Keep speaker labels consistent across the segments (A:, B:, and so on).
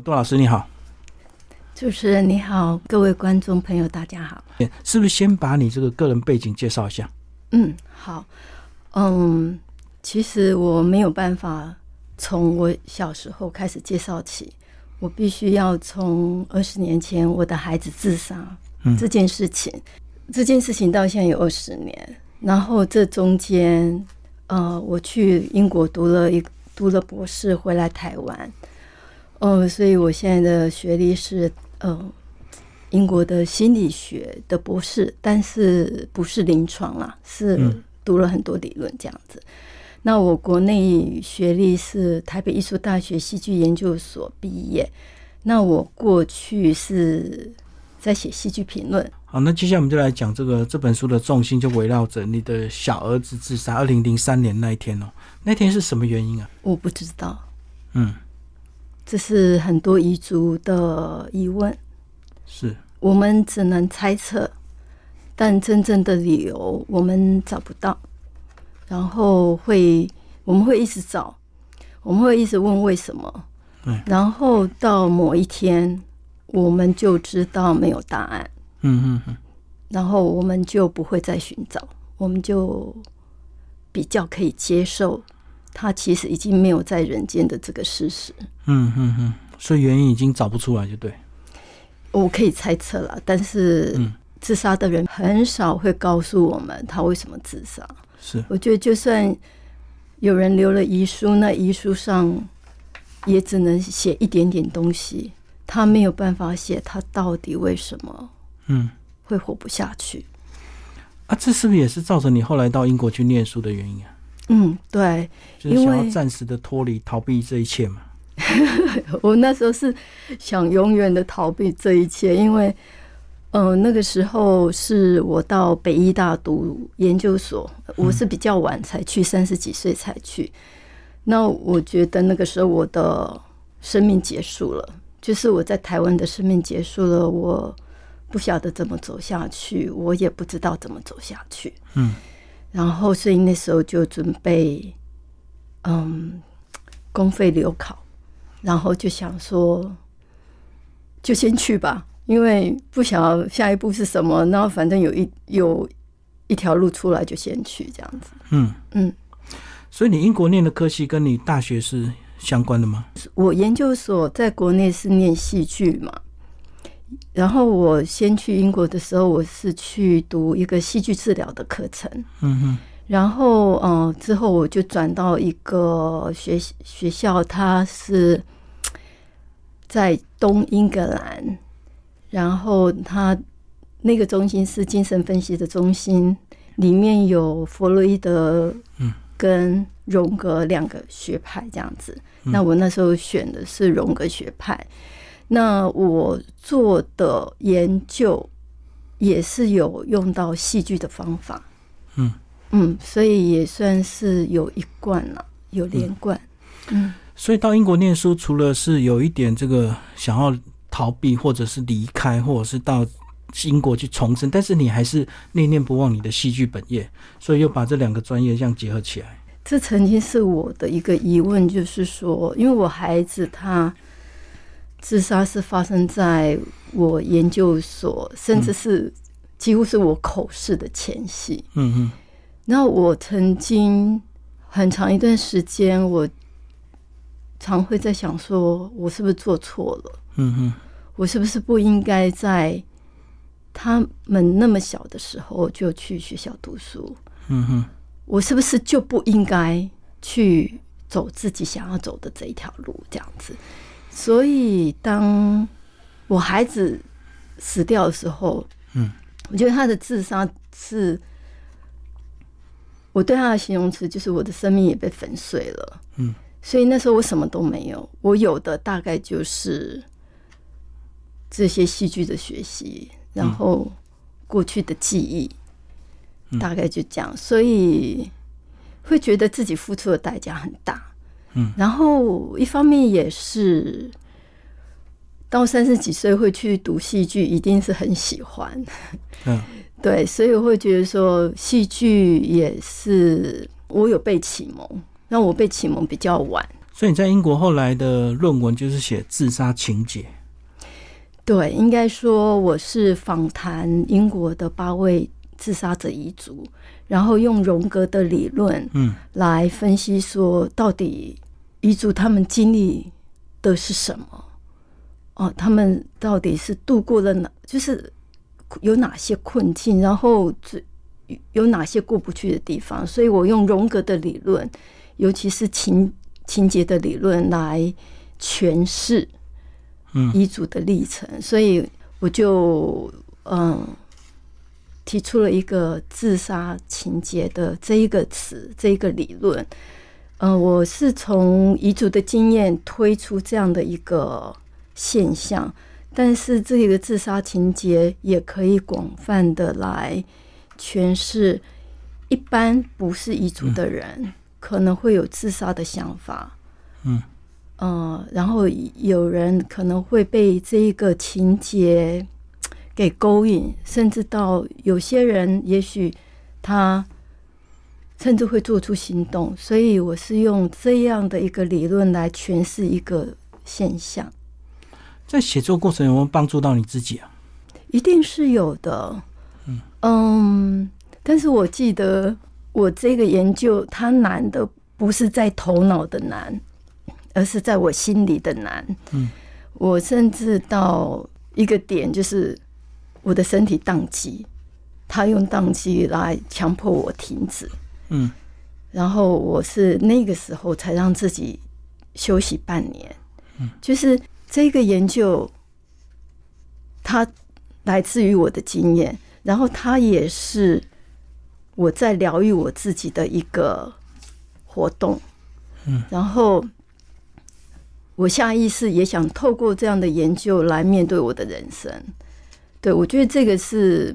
A: 杜老师你好，
B: 主持人你好，各位观众朋友大家好。
A: 是不是先把你这个个人背景介绍一下？
B: 嗯，好，嗯，其实我没有办法从我小时候开始介绍起，我必须要从二十年前我的孩子自杀这件事情，这件事情到现在有二十年，然后这中间，呃，我去英国读了一读了博士，回来台湾。哦，所以我现在的学历是呃英国的心理学的博士，但是不是临床啦，是读了很多理论这样子。那我国内学历是台北艺术大学戏剧研究所毕业。那我过去是在写戏剧评论。
A: 好，那接下来我们就来讲这个这本书的重心，就围绕着你的小儿子自杀，二零零三年那一天哦，那天是什么原因啊？
B: 我不知道。嗯。这是很多彝族的疑问，
A: 是
B: 我们只能猜测，但真正的理由我们找不到。然后会，我们会一直找，我们会一直问为什么。然后到某一天，我们就知道没有答案。嗯嗯嗯。然后我们就不会再寻找，我们就比较可以接受。他其实已经没有在人间的这个事实。
A: 嗯嗯嗯，所以原因已经找不出来，就对。
B: 我可以猜测了，但是自杀的人很少会告诉我们他为什么自杀。
A: 是，
B: 我觉得就算有人留了遗书，那遗书上也只能写一点点东西，他没有办法写他到底为什么嗯会活不下去。
A: 啊，这是不是也是造成你后来到英国去念书的原因啊？
B: 嗯，对，
A: 就是想要暂时的脱离、逃避这一切嘛。
B: 我那时候是想永远的逃避这一切，因为，嗯，那个时候是我到北医大读研究所，我是比较晚才去，三十几岁才去。那我觉得那个时候我的生命结束了，就是我在台湾的生命结束了，我不晓得怎么走下去，我也不知道怎么走下去。嗯。然后，所以那时候就准备，嗯，公费留考，然后就想说，就先去吧，因为不晓得下一步是什么。然后反正有一有一条路出来，就先去这样子。嗯
A: 嗯。所以你英国念的科系跟你大学是相关的吗？
B: 我研究所在国内是念戏剧嘛。然后我先去英国的时候，我是去读一个戏剧治疗的课程。嗯哼。然后，嗯，之后我就转到一个学学校，它是在东英格兰。然后，它那个中心是精神分析的中心，里面有弗洛伊德跟荣格两个学派这样子。那我那时候选的是荣格学派。那我做的研究也是有用到戏剧的方法，嗯嗯，所以也算是有一贯了，有连贯，
A: 嗯。所以到英国念书，除了是有一点这个想要逃避，或者是离开，或者是到英国去重生，但是你还是念念不忘你的戏剧本业，所以又把这两个专业这样结合起来。
B: 这曾经是我的一个疑问，就是说，因为我孩子他。自杀是发生在我研究所，甚至是几乎是我口试的前夕。嗯嗯。那我曾经很长一段时间，我常会在想，说我是不是做错了？嗯哼。我是不是不应该在他们那么小的时候就去学校读书？嗯哼。我是不是就不应该去走自己想要走的这一条路？这样子。所以，当我孩子死掉的时候，嗯，我觉得他的自杀是，我对他的形容词就是我的生命也被粉碎了，嗯，所以那时候我什么都没有，我有的大概就是这些戏剧的学习，然后过去的记忆，大概就这样，所以会觉得自己付出的代价很大。嗯，然后一方面也是到三十几岁会去读戏剧，一定是很喜欢。嗯，对，所以我会觉得说戏剧也是我有被启蒙，那我被启蒙比较晚，
A: 所以你在英国后来的论文就是写自杀情节。
B: 对，应该说我是访谈英国的八位自杀者遗族，然后用荣格的理论，嗯，来分析说到底彝族他们经历的是什么？哦，他们到底是度过了哪？就是有哪些困境？然后这有哪些过不去的地方？所以我用荣格的理论，尤其是情情节的理论来诠释。嗯，彝族的历程，所以我就嗯提出了一个自杀情节的这一个词，这一个理论。嗯，我是从遗族的经验推出这样的一个现象，但是这个自杀情节也可以广泛的来诠释，一般不是遗族的人可能会有自杀的想法。嗯。嗯，然后有人可能会被这一个情节给勾引，甚至到有些人，也许他甚至会做出行动。所以我是用这样的一个理论来诠释一个现象。
A: 在写作过程有没有帮助到你自己啊？
B: 一定是有的。嗯嗯，但是我记得我这个研究它难的不是在头脑的难。而是在我心里的难，嗯，我甚至到一个点，就是我的身体宕机，他用宕机来强迫我停止，嗯，然后我是那个时候才让自己休息半年，嗯，就是这个研究，它来自于我的经验，然后它也是我在疗愈我自己的一个活动，嗯，然后。我下意识也想透过这样的研究来面对我的人生。对我觉得这个是，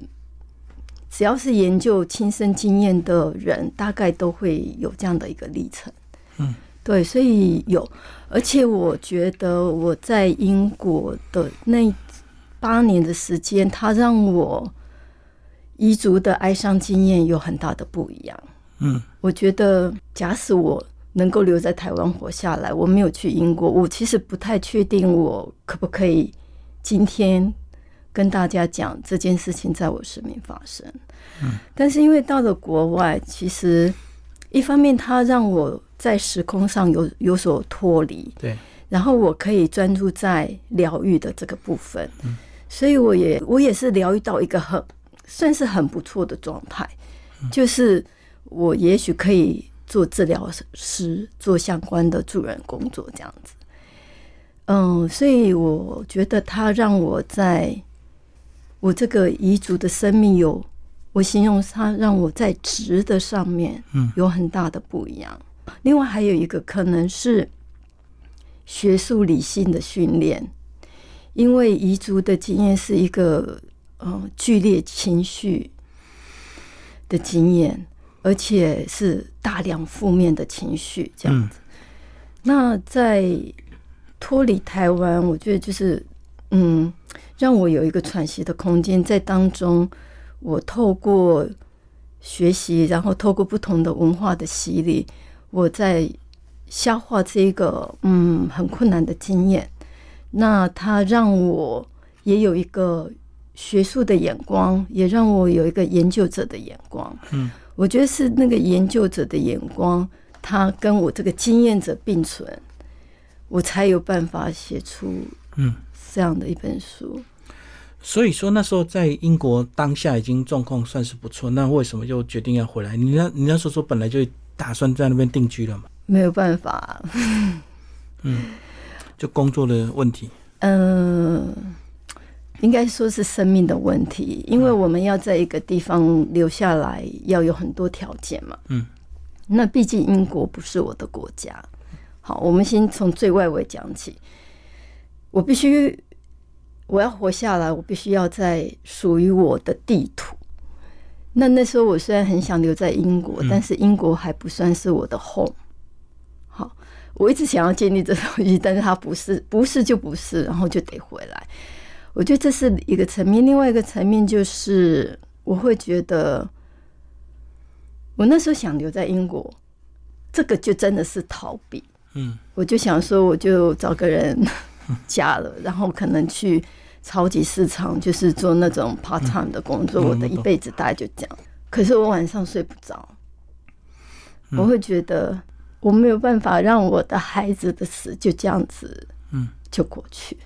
B: 只要是研究亲身经验的人，大概都会有这样的一个历程。嗯，对，所以有，而且我觉得我在英国的那八年的时间，它让我彝族的哀伤经验有很大的不一样。嗯，我觉得假使我。能够留在台湾活下来，我没有去英国，我其实不太确定我可不可以今天跟大家讲这件事情在我生命发生。嗯，但是因为到了国外，其实一方面它让我在时空上有有所脱离，
A: 对，
B: 然后我可以专注在疗愈的这个部分，嗯，所以我也我也是疗愈到一个很算是很不错的状态，就是我也许可以。做治疗师，做相关的助人工作，这样子。嗯，所以我觉得他让我在我这个遗族的生命有，我形容他让我在值的上面，嗯，有很大的不一样。另外还有一个可能是学术理性的训练，因为遗族的经验是一个嗯剧烈情绪的经验。而且是大量负面的情绪这样子。那在脱离台湾，我觉得就是嗯，让我有一个喘息的空间，在当中，我透过学习，然后透过不同的文化的洗礼，我在消化这个嗯很困难的经验。那它让我也有一个学术的眼光，也让我有一个研究者的眼光。嗯。我觉得是那个研究者的眼光，它跟我这个经验者并存，我才有办法写出嗯这样的一本书。
A: 所以说那时候在英国当下已经状况算是不错，那为什么又决定要回来？你那你那时候说本来就打算在那边定居了嘛？
B: 没有办法，
A: 嗯，就工作的问题。
B: 嗯。应该说是生命的问题，因为我们要在一个地方留下来，要有很多条件嘛。嗯，那毕竟英国不是我的国家。好，我们先从最外围讲起。我必须，我要活下来，我必须要在属于我的地图。那那时候我虽然很想留在英国，但是英国还不算是我的 home。好，我一直想要建立这东西，但是它不是，不是就不是，然后就得回来。我觉得这是一个层面，另外一个层面就是我会觉得，我那时候想留在英国，这个就真的是逃避。嗯，我就想说，我就找个人嫁了，然后可能去超级市场，就是做那种 part time 的工作。我的一辈子大概就这样。可是我晚上睡不着，我会觉得我没有办法让我的孩子的死就这样子，嗯，就过去。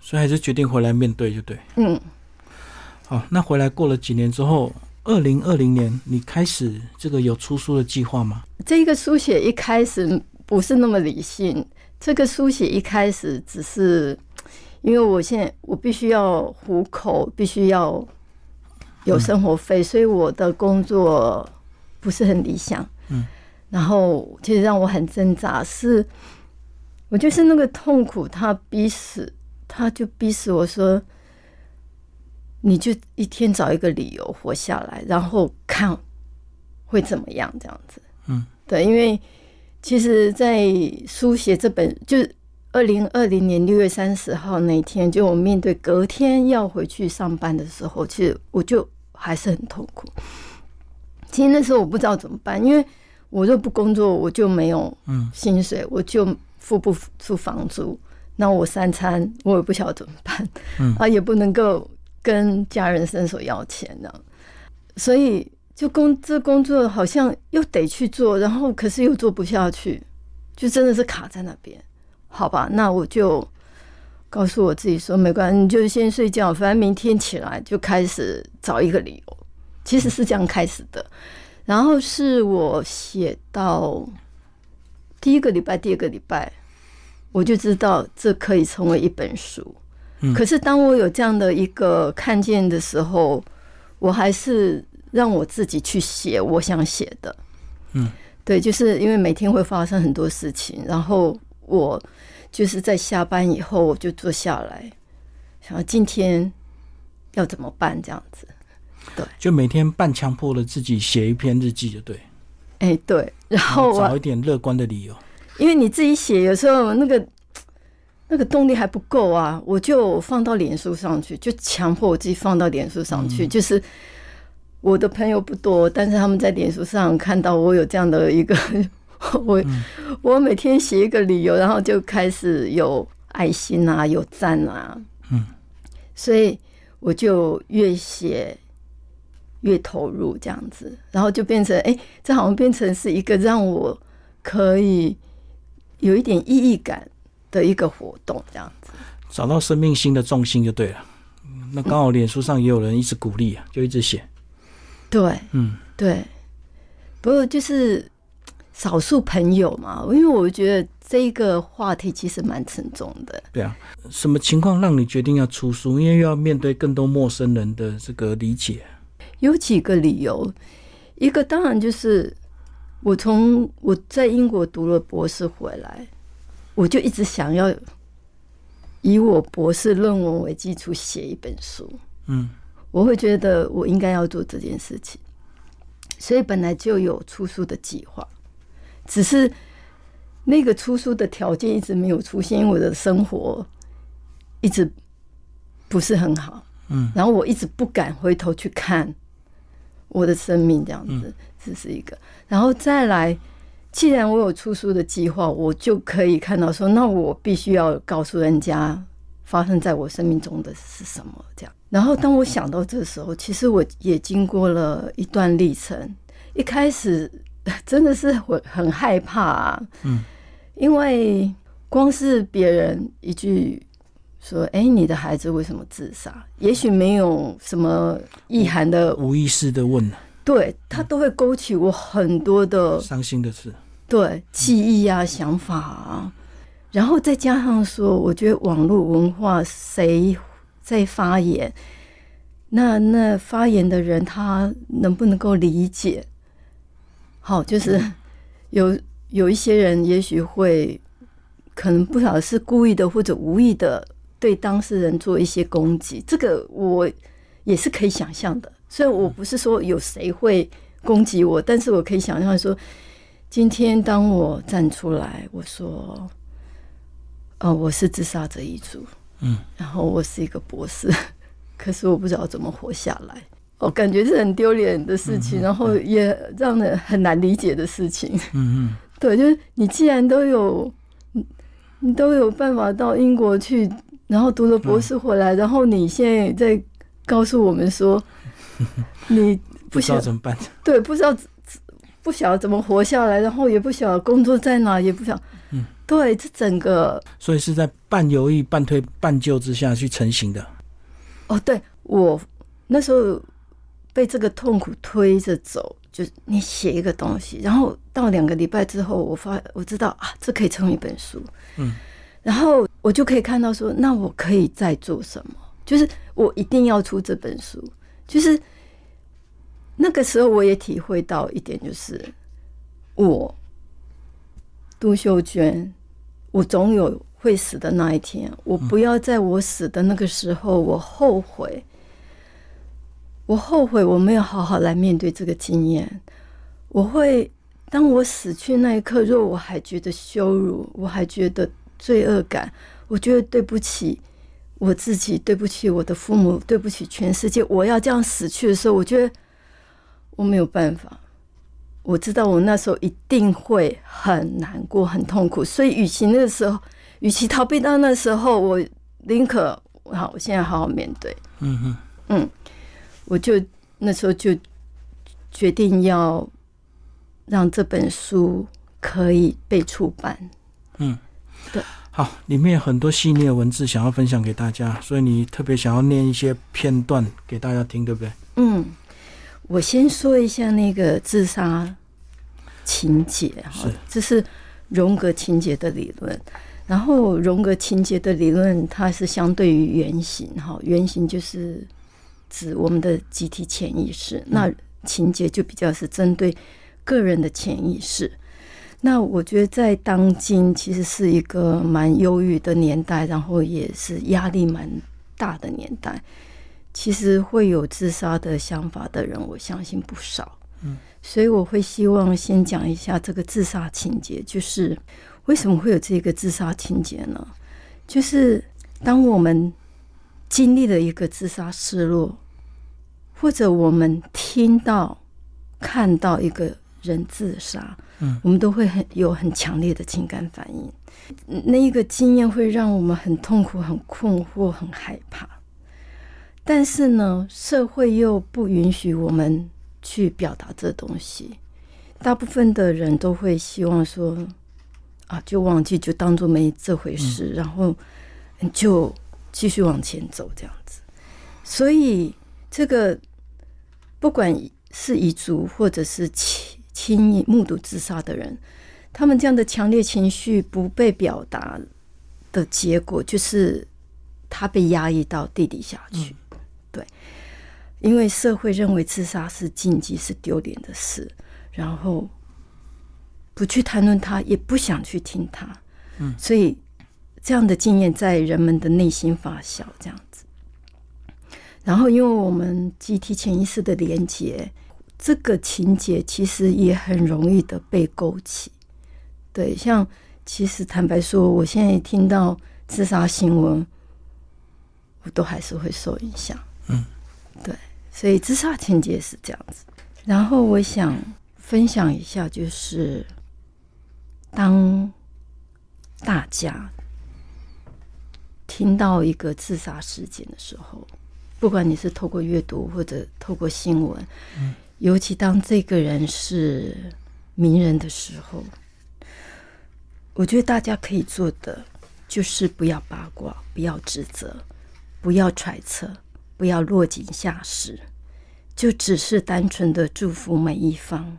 A: 所以还是决定回来面对，就对。嗯。好，那回来过了几年之后，二零二零年你开始这个有出书的计划吗？
B: 这个书写一开始不是那么理性，这个书写一开始只是因为我现在我必须要糊口，必须要。有生活费，所以我的工作不是很理想。嗯，然后其实让我很挣扎，是，我就是那个痛苦，他逼死，他就逼死我说，你就一天找一个理由活下来，然后看会怎么样，这样子。嗯，对，因为其实，在书写这本，就是二零二零年六月三十号那天，就我面对隔天要回去上班的时候，其实我就。还是很痛苦。其实那时候我不知道怎么办，因为我若不工作，我就没有薪水，我就付不出房租。那我三餐我也不晓得怎么办，嗯啊，也不能够跟家人伸手要钱呢。所以就工这工作好像又得去做，然后可是又做不下去，就真的是卡在那边。好吧，那我就。告诉我自己说没关系，你就先睡觉，反正明天起来就开始找一个理由。其实是这样开始的，然后是我写到第一个礼拜、第二个礼拜，我就知道这可以成为一本书。可是当我有这样的一个看见的时候，我还是让我自己去写我想写的。嗯，对，就是因为每天会发生很多事情，然后我。就是在下班以后，我就坐下来，想今天要怎么办这样子。对，
A: 就每天半强迫的自己写一篇日记，就对。
B: 哎，对，然后
A: 找一点乐观的理由。
B: 因为你自己写，有时候那个那个动力还不够啊，我就放到脸书上去，就强迫我自己放到脸书上去。就是我的朋友不多，但是他们在脸书上看到我有这样的一个。我我每天写一个理由，然后就开始有爱心啊，有赞啊，嗯，所以我就越写越投入这样子，然后就变成哎，这好像变成是一个让我可以有一点意义感的一个活动，这样子
A: 找到生命新的重心就对了。那刚好脸书上也有人一直鼓励啊，就一直写。
B: 对，嗯，对，不过就是。少数朋友嘛，因为我觉得这个话题其实蛮沉重的。
A: 对啊，什么情况让你决定要出书？因为要面对更多陌生人的这个理解。
B: 有几个理由，一个当然就是我从我在英国读了博士回来，我就一直想要以我博士论文为基础写一本书。嗯，我会觉得我应该要做这件事情，所以本来就有出书的计划。只是那个出书的条件一直没有出现，因为我的生活一直不是很好，嗯，然后我一直不敢回头去看我的生命，这样子，这是一个。然后再来，既然我有出书的计划，我就可以看到说，那我必须要告诉人家发生在我生命中的是什么，这样。然后当我想到这时候，其实我也经过了一段历程，一开始。真的是会很害怕啊，嗯，因为光是别人一句说：“哎，你的孩子为什么自杀？”也许没有什么意涵的，
A: 无意识的问
B: 对他都会勾起我很多的
A: 伤心的事，
B: 对记忆啊、想法啊，然后再加上说，我觉得网络文化谁在发言，那那发言的人他能不能够理解？好，就是有有一些人，也许会可能不晓得是故意的或者无意的对当事人做一些攻击，这个我也是可以想象的。虽然我不是说有谁会攻击我，但是我可以想象说，今天当我站出来，我说，呃，我是自杀者一族，嗯，然后我是一个博士，可是我不知道怎么活下来。我感觉是很丢脸的事情，然后也让人很难理解的事情。嗯嗯，对，就是你既然都有，你都有办法到英国去，然后读了博士回来，然后你现在在告诉我们说，你
A: 不知道怎么办？
B: 对，不知道不晓得怎么活下来，然后也不晓得工作在哪，也不晓，嗯，对，这整个，
A: 所以是在半犹豫、半推、半就之下去成型的。
B: 哦，对我那时候被这个痛苦推着走。就是你写一个东西，然后到两个礼拜之后，我发我知道啊，这可以成为一本书，嗯，然后我就可以看到说，那我可以再做什么？就是我一定要出这本书。就是那个时候，我也体会到一点，就是我杜秀娟，我总有会死的那一天，我不要在我死的那个时候，我后悔。我后悔我没有好好来面对这个经验。我会当我死去那一刻，若我还觉得羞辱，我还觉得罪恶感，我觉得对不起我自己，对不起我的父母，对不起全世界。我要这样死去的时候，我觉得我没有办法。我知道我那时候一定会很难过、很痛苦。所以，与其那个时候，与其逃避到那时候，我宁可好，我现在好好面对。嗯哼，嗯。我就那时候就决定要让这本书可以被出版。嗯，对，
A: 好，里面有很多细腻的文字想要分享给大家，所以你特别想要念一些片段给大家听，对不对？
B: 嗯，我先说一下那个自杀情节哈，这是荣格情节的理论。然后荣格情节的理论，它是相对于原型哈，原型就是。指我们的集体潜意识，那情节就比较是针对个人的潜意识。那我觉得在当今其实是一个蛮忧郁的年代，然后也是压力蛮大的年代。其实会有自杀的想法的人，我相信不少。嗯，所以我会希望先讲一下这个自杀情节，就是为什么会有这个自杀情节呢？就是当我们。经历了一个自杀失落，或者我们听到、看到一个人自杀，嗯，我们都会很有很强烈的情感反应。那一个经验会让我们很痛苦、很困惑、很害怕。但是呢，社会又不允许我们去表达这东西。大部分的人都会希望说：“啊，就忘记，就当做没这回事。”然后就。继续往前走，这样子。所以，这个不管是遗族或者是亲亲目睹自杀的人，他们这样的强烈情绪不被表达的结果，就是他被压抑到地底下去。对，因为社会认为自杀是禁忌，是丢脸的事，然后不去谈论他，也不想去听他。嗯，所以。这样的经验在人们的内心发酵，这样子。然后，因为我们集体潜意识的连接，这个情节其实也很容易的被勾起。对，像其实坦白说，我现在听到自杀新闻，我都还是会受影响。嗯，对，所以自杀情节是这样子。然后，我想分享一下，就是当大家。听到一个自杀事件的时候，不管你是透过阅读或者透过新闻，嗯，尤其当这个人是名人的时候，我觉得大家可以做的就是不要八卦，不要指责，不要揣测，不要落井下石，就只是单纯的祝福每一方。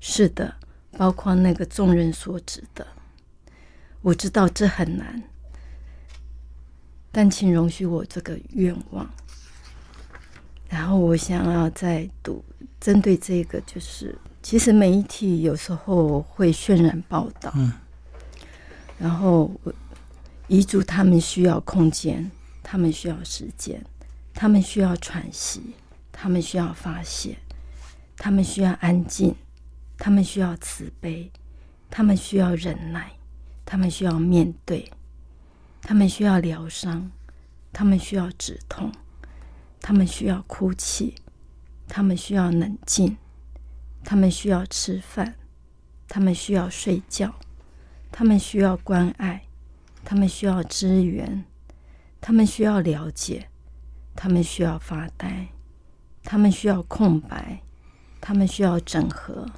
B: 是的，包括那个众人所指的，我知道这很难。但请容许我这个愿望，然后我想要再读针对这个，就是其实媒体有时候会渲染报道，嗯，然后遗嘱他们需要空间，他们需要时间，他们需要喘息，他们需要发泄，他们需要安静，他们需要慈悲，他们需要忍耐，他们需要面对。他们需要疗伤，他们需要止痛，他们需要哭泣，他们需要冷静，他们需要吃饭，他们需要睡觉，他们需要关爱，他们需要支援，他们需要了解，他们需要发呆，他们需要空白，他们需要整合，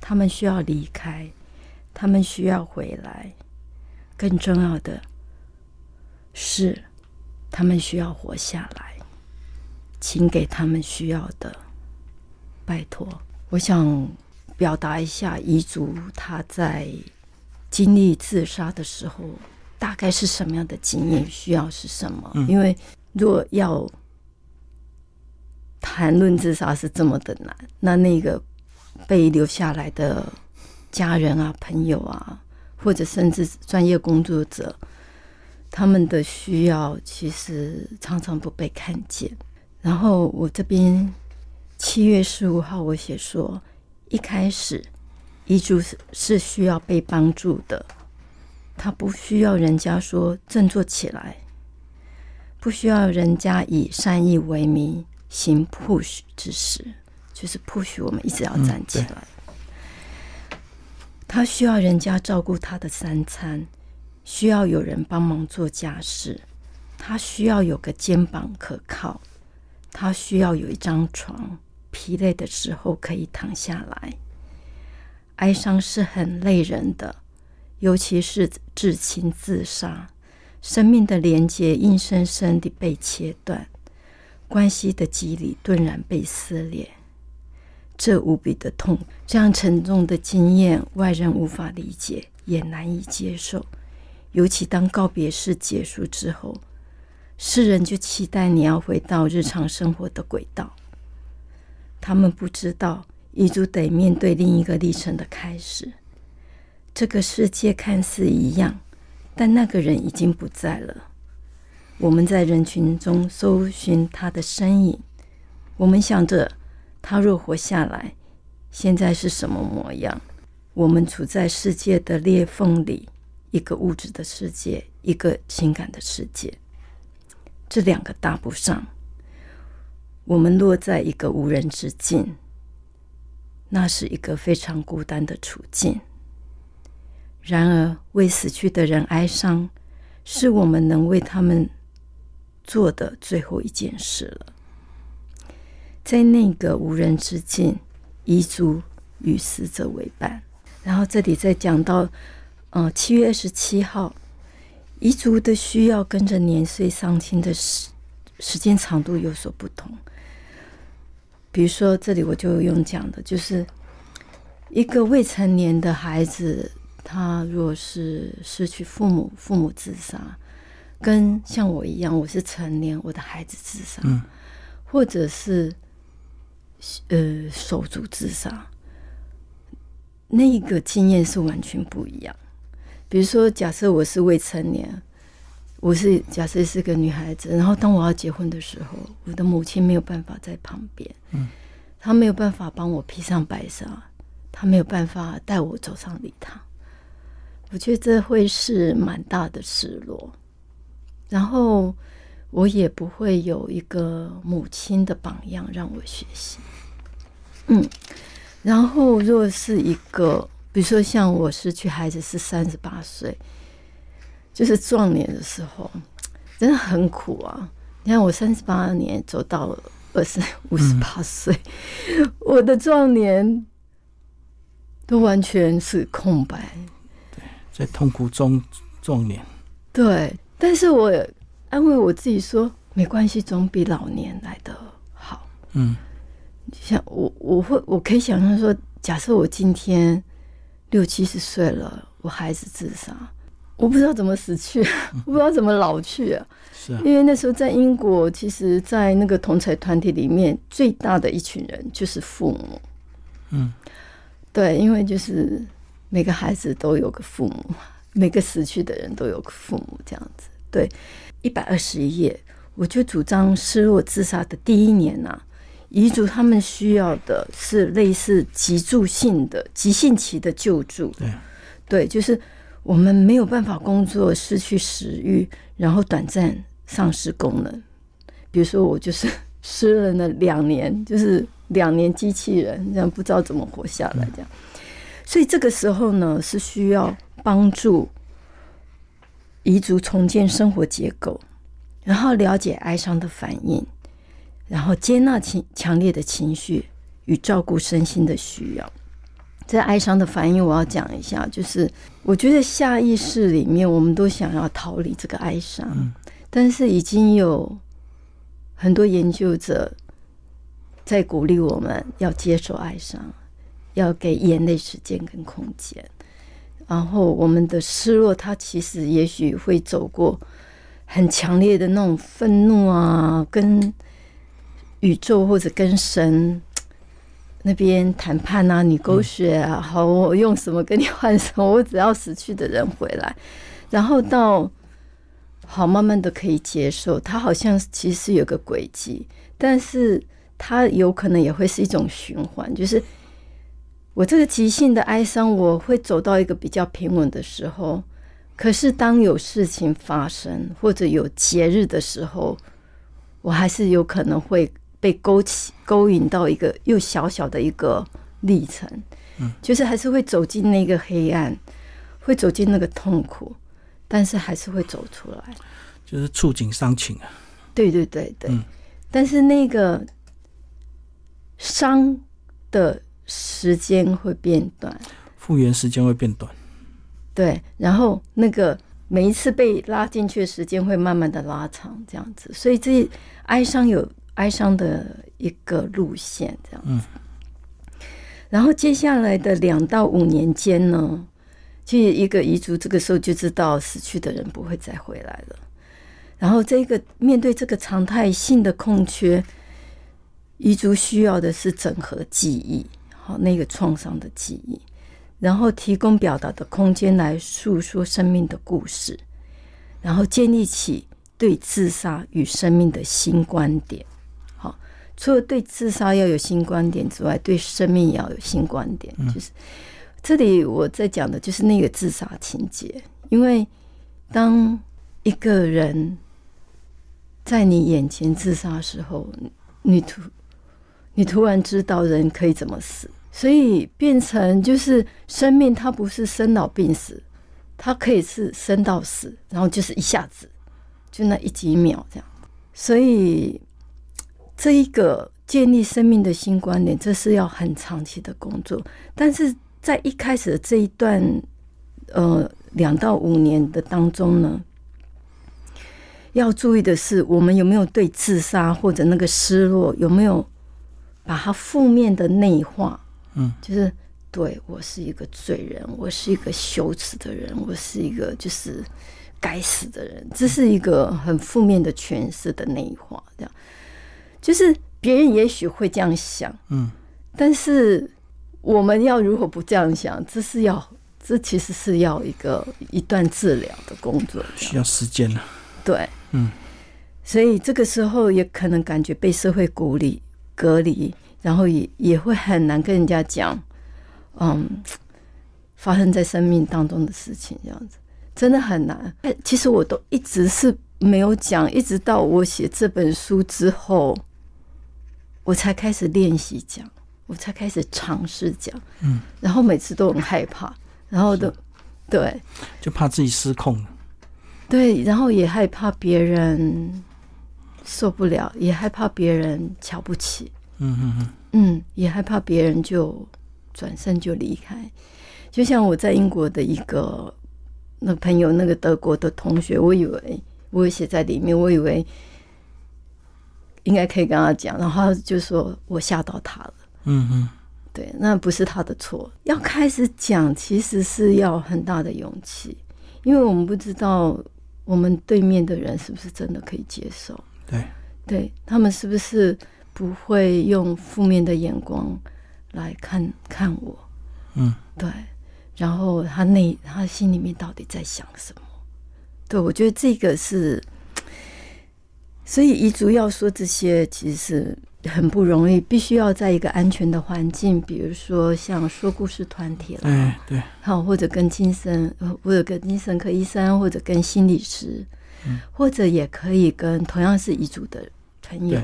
B: 他们需要离开，他们需要回来。更重要的是，他们需要活下来。请给他们需要的，拜托。我想表达一下彝族他在经历自杀的时候，大概是什么样的经验，需要是什么？因为若要谈论自杀是这么的难，那那个被留下来的家人啊、朋友啊，或者甚至专业工作者，他们的需要其实常常不被看见。然后我这边七月十五号，我写说，一开始遗嘱是是需要被帮助的，他不需要人家说振作起来，不需要人家以善意为名行 push 之事，就是 push 我们一直要站起来。他需要人家照顾他的三餐，需要有人帮忙做家事，他需要有个肩膀可靠。他需要有一张床，疲累的时候可以躺下来。哀伤是很累人的，尤其是至亲自杀，生命的连接硬生生的被切断，关系的肌理顿然被撕裂，这无比的痛。这样沉重的经验，外人无法理解，也难以接受。尤其当告别式结束之后。世人就期待你要回到日常生活的轨道。他们不知道，遗嘱得面对另一个历程的开始。这个世界看似一样，但那个人已经不在了。我们在人群中搜寻他的身影，我们想着他若活下来，现在是什么模样？我们处在世界的裂缝里，一个物质的世界，一个情感的世界。这两个搭不上，我们落在一个无人之境，那是一个非常孤单的处境。然而，为死去的人哀伤，是我们能为他们做的最后一件事了。在那个无人之境，彝族与死者为伴。然后，这里再讲到，嗯，七月二十七号。彝族的需要跟着年岁丧亲的时时间长度有所不同。比如说，这里我就用讲的，就是一个未成年的孩子，他若是失去父母，父母自杀，跟像我一样，我是成年，我的孩子自杀，或者是呃手足自杀，那个经验是完全不一样。比如说，假设我是未成年，我是假设是个女孩子，然后当我要结婚的时候，我的母亲没有办法在旁边，嗯，她没有办法帮我披上白纱，她没有办法带我走上礼堂，我觉得这会是蛮大的失落，然后我也不会有一个母亲的榜样让我学习，嗯，然后若是一个。比如说，像我失去孩子是三十八岁，就是壮年的时候，真的很苦啊！你看，我三十八年走到二十五十八岁，我的壮年都完全是空白。
A: 对，在痛苦中壮年。
B: 对，但是我安慰我自己说，没关系，总比老年来的好。嗯，像我，我会，我可以想象说，假设我今天。六七十岁了，我孩子自杀，我不知道怎么死去，我不知道怎么老去啊。
A: 是啊，
B: 因为那时候在英国，其实，在那个同才团体里面，最大的一群人就是父母。嗯，对，因为就是每个孩子都有个父母，每个死去的人都有个父母，这样子。对，一百二十一页，我就主张失落自杀的第一年呐。遗嘱他们需要的是类似急助性的急性期的救助，
A: 对，
B: 对，就是我们没有办法工作，失去食欲，然后短暂丧失功能。比如说我就是失了那两年，就是两年机器人这样，不知道怎么活下来这样。所以这个时候呢，是需要帮助彝族重建生活结构，然后了解哀伤的反应，然后接纳情强烈的情绪与照顾身心的需要。在哀伤的反应，我要讲一下，就是我觉得下意识里面，我们都想要逃离这个哀伤，但是已经有很多研究者在鼓励我们要接受哀伤，要给眼泪时间跟空间。然后我们的失落，它其实也许会走过很强烈的那种愤怒啊，跟宇宙或者跟神。那边谈判啊，你狗血啊，好，我用什么跟你换什么？我只要死去的人回来，然后到好慢慢的可以接受。它好像其实有个轨迹，但是它有可能也会是一种循环。就是我这个急性的哀伤，我会走到一个比较平稳的时候，可是当有事情发生或者有节日的时候，我还是有可能会。被勾起、勾引到一个又小小的一个历程，嗯，就是还是会走进那个黑暗，会走进那个痛苦，但是还是会走出来，
A: 就是触景伤情啊。
B: 对对对对，但是那个伤的时间会变短，
A: 复原时间会变短。
B: 对，然后那个每一次被拉进去的时间会慢慢的拉长，这样子，所以这哀伤有。哀伤的一个路线，这样子。然后接下来的两到五年间呢，其实一个彝族这个时候就知道死去的人不会再回来了。然后这个面对这个常态性的空缺，彝族需要的是整合记忆，好那个创伤的记忆，然后提供表达的空间来诉说生命的故事，然后建立起对自杀与生命的新观点。好除了对自杀要有新观点之外，对生命也要有新观点。就是这里我在讲的就是那个自杀情节，因为当一个人在你眼前自杀的时候，你突你突然知道人可以怎么死，所以变成就是生命它不是生老病死，它可以是生到死，然后就是一下子就那一几秒这样，所以。这一个建立生命的新观点，这是要很长期的工作。但是在一开始的这一段，呃，两到五年的当中呢，要注意的是，我们有没有对自杀或者那个失落，有没有把它负面的内化？嗯，就是对我是一个罪人，我是一个羞耻的人，我是一个就是该死的人，这是一个很负面的诠释的内化，这样。就是别人也许会这样想，嗯，但是我们要如果不这样想，这是要这其实是要一个一段治疗的工作，
A: 需要时间呢。
B: 对，嗯，所以这个时候也可能感觉被社会孤立、隔离，然后也也会很难跟人家讲，嗯，发生在生命当中的事情，这样子真的很难。其实我都一直是没有讲，一直到我写这本书之后。我才开始练习讲，我才开始尝试讲，嗯，然后每次都很害怕，然后都对，
A: 就怕自己失控，
B: 对，然后也害怕别人受不了，也害怕别人瞧不起，嗯嗯嗯，嗯，也害怕别人就转身就离开，就像我在英国的一个那朋友，那个德国的同学，我以为我有写在里面，我以为。应该可以跟他讲，然后就说我吓到他了。嗯嗯，对，那不是他的错。要开始讲，其实是要很大的勇气，因为我们不知道我们对面的人是不是真的可以接受。
A: 对，
B: 对他们是不是不会用负面的眼光来看看我？嗯，对。然后他内他心里面到底在想什么？对我觉得这个是。所以彝族要说这些，其实是很不容易，必须要在一个安全的环境，比如说像说故事团体
A: 了，对，
B: 好，或者跟精神，或者跟精神科医生，或者跟心理师，或者也可以跟同样是彝族的朋友，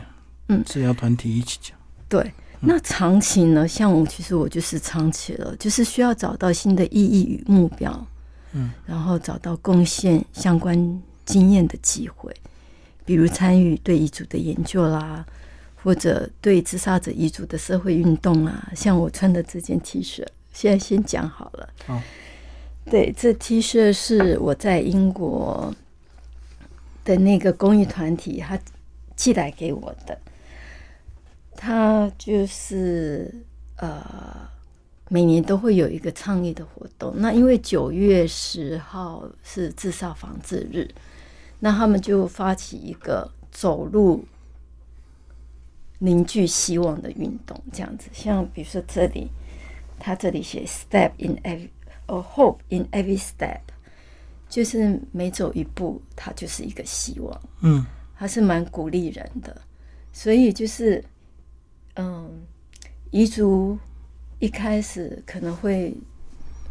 A: 嗯，治疗团体一起讲。
B: 对，那长期呢？像我，其实我就是长期了，就是需要找到新的意义与目标，嗯，然后找到贡献相关经验的机会，比如参与对遗嘱的研究啦，或者对自杀者遗嘱的社会运动啊。像我穿的这件 T 恤，现在先讲好了。哦，对，这 T 恤是我在英国的那个公益团体他寄来给我的。他就是呃，每年都会有一个倡议的活动。那因为九月十号是自杀防治日，那他们就发起一个走路凝聚希望的运动，这样子。像比如说这里，他这里写 “step in every 哦 hope in every step”，就是每走一步，它就是一个希望。嗯，还是蛮鼓励人的，所以就是。嗯，彝族一开始可能会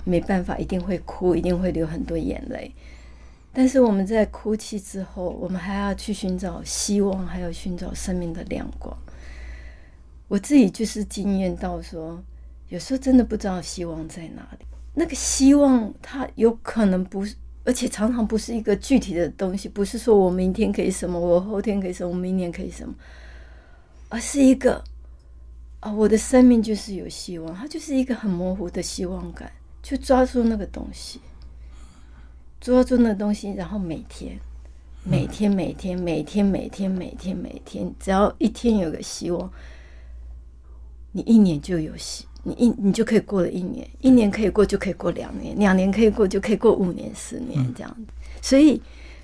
B: 没办法，一定会哭，一定会流很多眼泪。但是我们在哭泣之后，我们还要去寻找希望，还要寻找生命的亮光。我自己就是经验到说，有时候真的不知道希望在哪里。那个希望，它有可能不是，而且常常不是一个具体的东西，不是说我明天可以什么，我后天可以什么，我明年可以什么，而是一个。啊，我的生命就是有希望，它就是一个很模糊的希望感，就抓住那个东西，抓住那东西，然后每天，每天，每天，每天，每天，每天，每天，只要一天有个希望，你一年就有希，你一你就可以过了一年，一年可以过就可以过两年，两年可以过就可以过五年、十年这样。所以，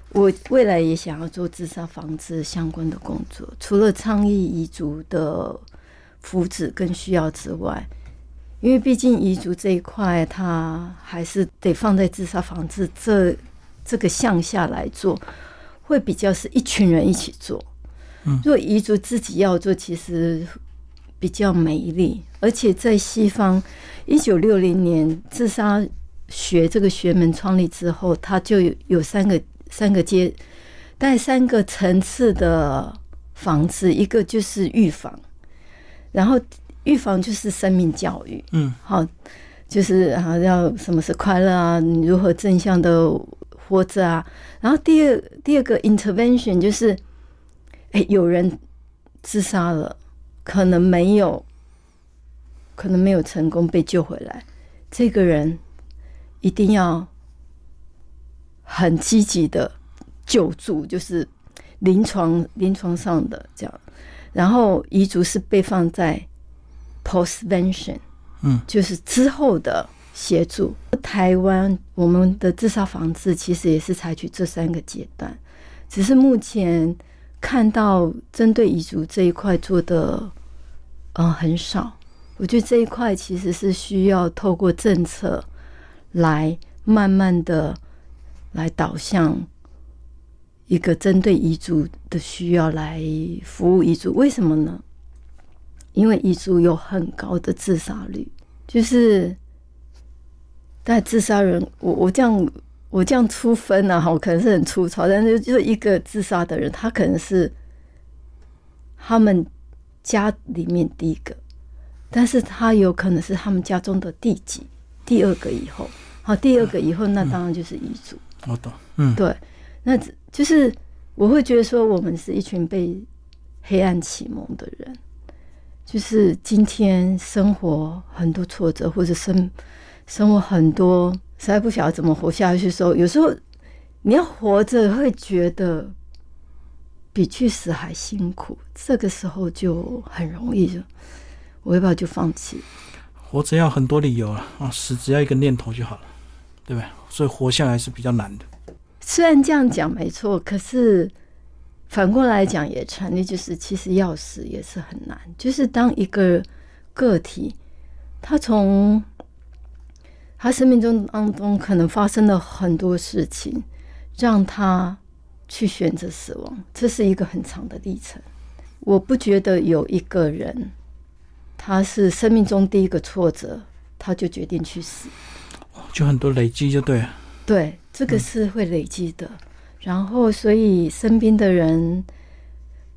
B: 我未来也想要做自杀防治相关的工作，除了倡议彝族的。福祉更需要之外，因为毕竟彝族这一块，它还是得放在自杀防治这这个项下来做，会比较是一群人一起做。嗯，如果彝族自己要做，其实比较没力。而且在西方，一九六零年自杀学这个学门创立之后，它就有三个三个阶带三个层次的防治，一个就是预防。然后预防就是生命教育，嗯，好，就是啊，要什么是快乐啊？你如何正向的活着啊？然后第二第二个 intervention 就是，哎，有人自杀了，可能没有，可能没有成功被救回来，这个人一定要很积极的救助，就是临床临床上的这样。然后遗嘱是被放在 postvention，嗯，就是之后的协助。台湾我们的自杀防治其实也是采取这三个阶段，只是目前看到针对遗嘱这一块做的，嗯，很少。我觉得这一块其实是需要透过政策来慢慢的来导向。一个针对遗嘱的需要来服务遗嘱，为什么呢？因为遗嘱有很高的自杀率，就是但自杀人，我我这样我这样出分呢，哈，我可能是很粗糙，但是就一个自杀的人，他可能是他们家里面第一个，但是他有可能是他们家中的第几第二个以后，好，第二个以后，那当然就是遗嘱。
A: 我懂，嗯，
B: 对，那。就是我会觉得说，我们是一群被黑暗启蒙的人。就是今天生活很多挫折，或者生生活很多实在不晓得怎么活下去的时候，有时候你要活着会觉得比去死还辛苦。这个时候就很容易就，我要不要就放弃？
A: 活着要很多理由啊，啊，死只要一个念头就好了，对不对？所以活下来是比较难的。
B: 虽然这样讲没错，可是反过来讲也成立，就是其实要死也是很难。就是当一个个体，他从他生命中当中可能发生了很多事情，让他去选择死亡，这是一个很长的历程。我不觉得有一个人，他是生命中第一个挫折，他就决定去死，
A: 就很多累积就对了。
B: 对。这个是会累积的，然后所以身边的人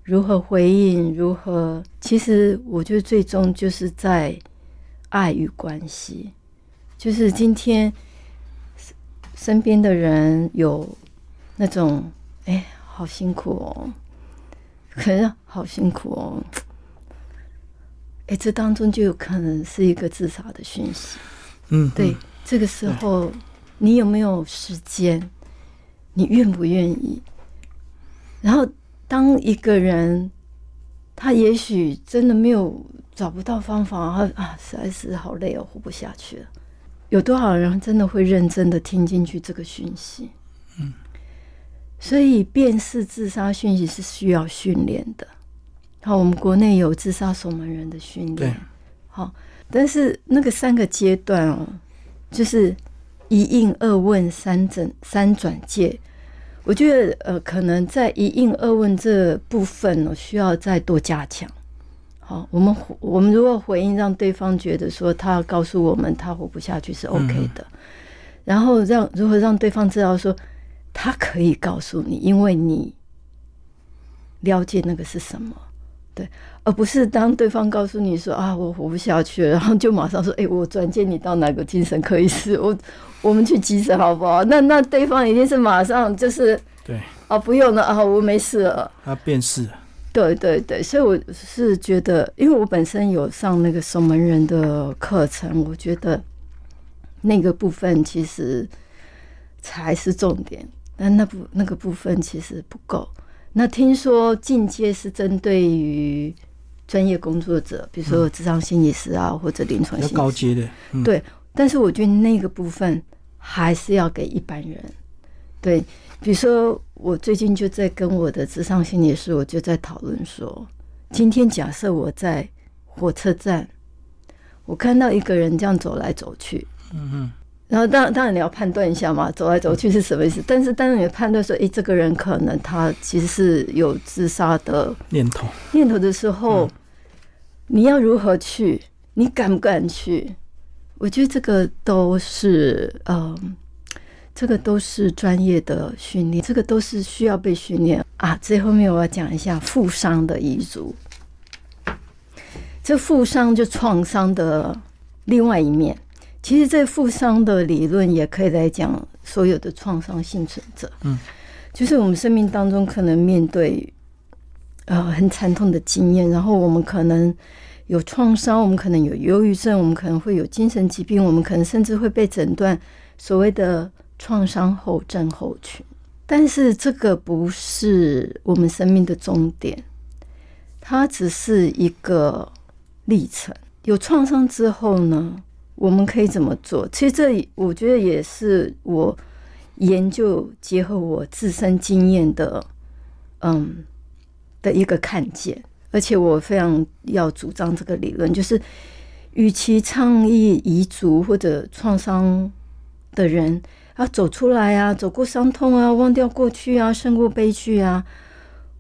B: 如何回应，如何？其实我觉得最终就是在爱与关系，就是今天身边的人有那种，哎，好辛苦哦，可能好辛苦哦，哎，这当中就有可能是一个自杀的讯息。
A: 嗯，
B: 对，这个时候你有没有时间？你愿不愿意？然后，当一个人他也许真的没有找不到方法，他啊，实在是好累哦，活不下去了。有多少人真的会认真的听进去这个讯息？嗯，所以辨识自杀讯息是需要训练的。好，我们国内有自杀守门人的训练。好。但是那个三个阶段哦，就是一应二问三整三转介，我觉得呃，可能在一应二问这部分呢，需要再多加强。好，我们我们如果回应让对方觉得说他告诉我们他活不下去是 OK 的，然后让如何让对方知道说他可以告诉你，因为你了解那个是什么。对，而不是当对方告诉你说啊，我活不下去了，然后就马上说，哎，我转接你到哪个精神科医师，我我们去急诊好不好？那那对方一定是马上就是
A: 对
B: 啊，不用了啊，我没事了。
A: 他变是。
B: 对对对，所以我是觉得，因为我本身有上那个守门人的课程，我觉得那个部分其实才是重点，但那部那个部分其实不够。那听说进阶是针对于专业工作者，比如说智商心理师啊，或者临床心理
A: 高阶的，
B: 对。但是我觉得那个部分还是要给一般人。对，比如说我最近就在跟我的智商心理师，我就在讨论说，今天假设我在火车站，我看到一个人这样走来走去，嗯嗯。然后当当然你要判断一下嘛，走来走去是什么意思？但是当然你判断说，哎，这个人可能他其实是有自杀的
A: 念头。
B: 念头的时候，你要如何去？你敢不敢去？我觉得这个都是，嗯，这个都是专业的训练，这个都是需要被训练啊。最后面我要讲一下负伤的遗嘱，这负伤就创伤的另外一面。其实这负伤的理论也可以来讲所有的创伤幸存者，嗯，就是我们生命当中可能面对呃很惨痛的经验，然后我们可能有创伤，我们可能有忧郁症，我们可能会有精神疾病，我们可能甚至会被诊断所谓的创伤后症候群。但是这个不是我们生命的终点，它只是一个历程。有创伤之后呢？我们可以怎么做？其实这我觉得也是我研究结合我自身经验的，嗯的一个看见。而且我非常要主张这个理论，就是与其倡议遗族或者创伤的人要走出来啊，走过伤痛啊，忘掉过去啊，胜过悲剧啊，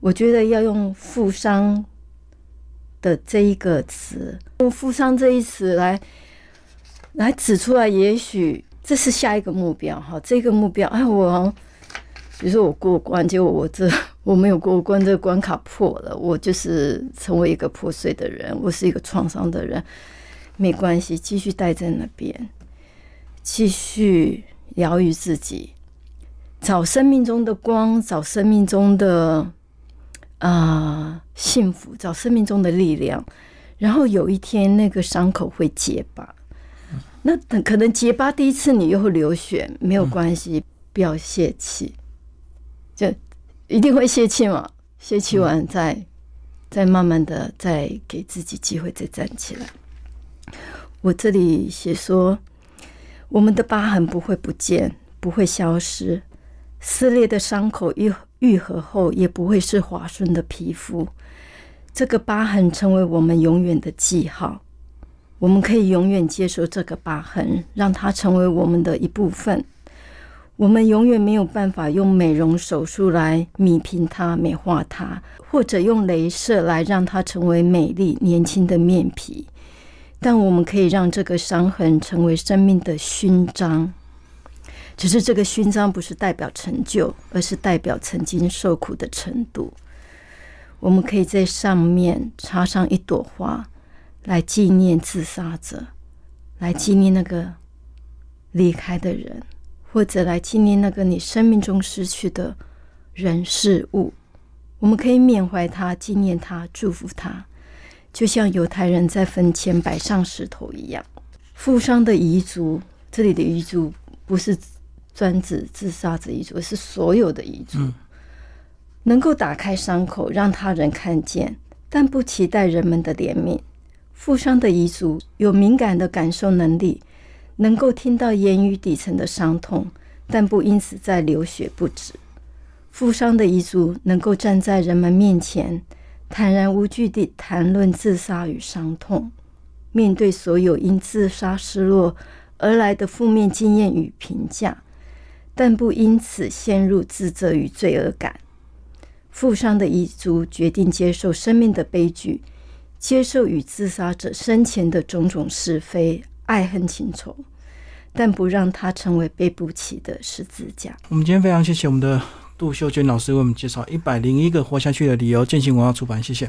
B: 我觉得要用负伤的这一个词，用负伤这一词来。来指出来，也许这是下一个目标哈。这个目标，哎，我比如说我过关，结果我这 我没有过关，这个关卡破了，我就是成为一个破碎的人，我是一个创伤的人，没关系，继续待在那边，继续疗愈自己，找生命中的光，找生命中的啊幸福，找生命中的力量，然后有一天那个伤口会结疤。那等可能结疤第一次你又会流血，没有关系，不要泄气，就一定会泄气嘛。泄气完再再慢慢的再给自己机会再站起来。我这里写说，我们的疤痕不会不见，不会消失，撕裂的伤口愈愈合后也不会是滑顺的皮肤。这个疤痕成为我们永远的记号。我们可以永远接受这个疤痕，让它成为我们的一部分。我们永远没有办法用美容手术来米平它、美化它，或者用镭射来让它成为美丽、年轻的面皮。但我们可以让这个伤痕成为生命的勋章。只是这个勋章不是代表成就，而是代表曾经受苦的程度。我们可以在上面插上一朵花，来纪念自杀者，来纪念那个离开的人，或者来纪念那个你生命中失去的人事物。我们可以缅怀他，纪念他，祝福他，就像犹太人在坟前摆上石头一样。负伤的遗族，这里的遗族不是专指自杀者遗族，是所有的遗族。能够打开伤口，让他人看见，但不期待人们的怜悯。负伤的遗族有敏感的感受能力，能够听到言语底层的伤痛，但不因此在流血不止。负伤的遗族能够站在人们面前，坦然无惧地谈论自杀与伤痛，面对所有因自杀失落而来的负面经验与评价，但不因此陷入自责与罪恶感。负伤的遗族决定接受生命的悲剧，接受与自杀者生前的种种是非、爱恨情仇，但不让他成为背不起的十字架。
A: 我们今天非常谢谢我们的杜秀娟老师为我们介绍《一百零一个活下去的理由》，践行文化出版，谢谢。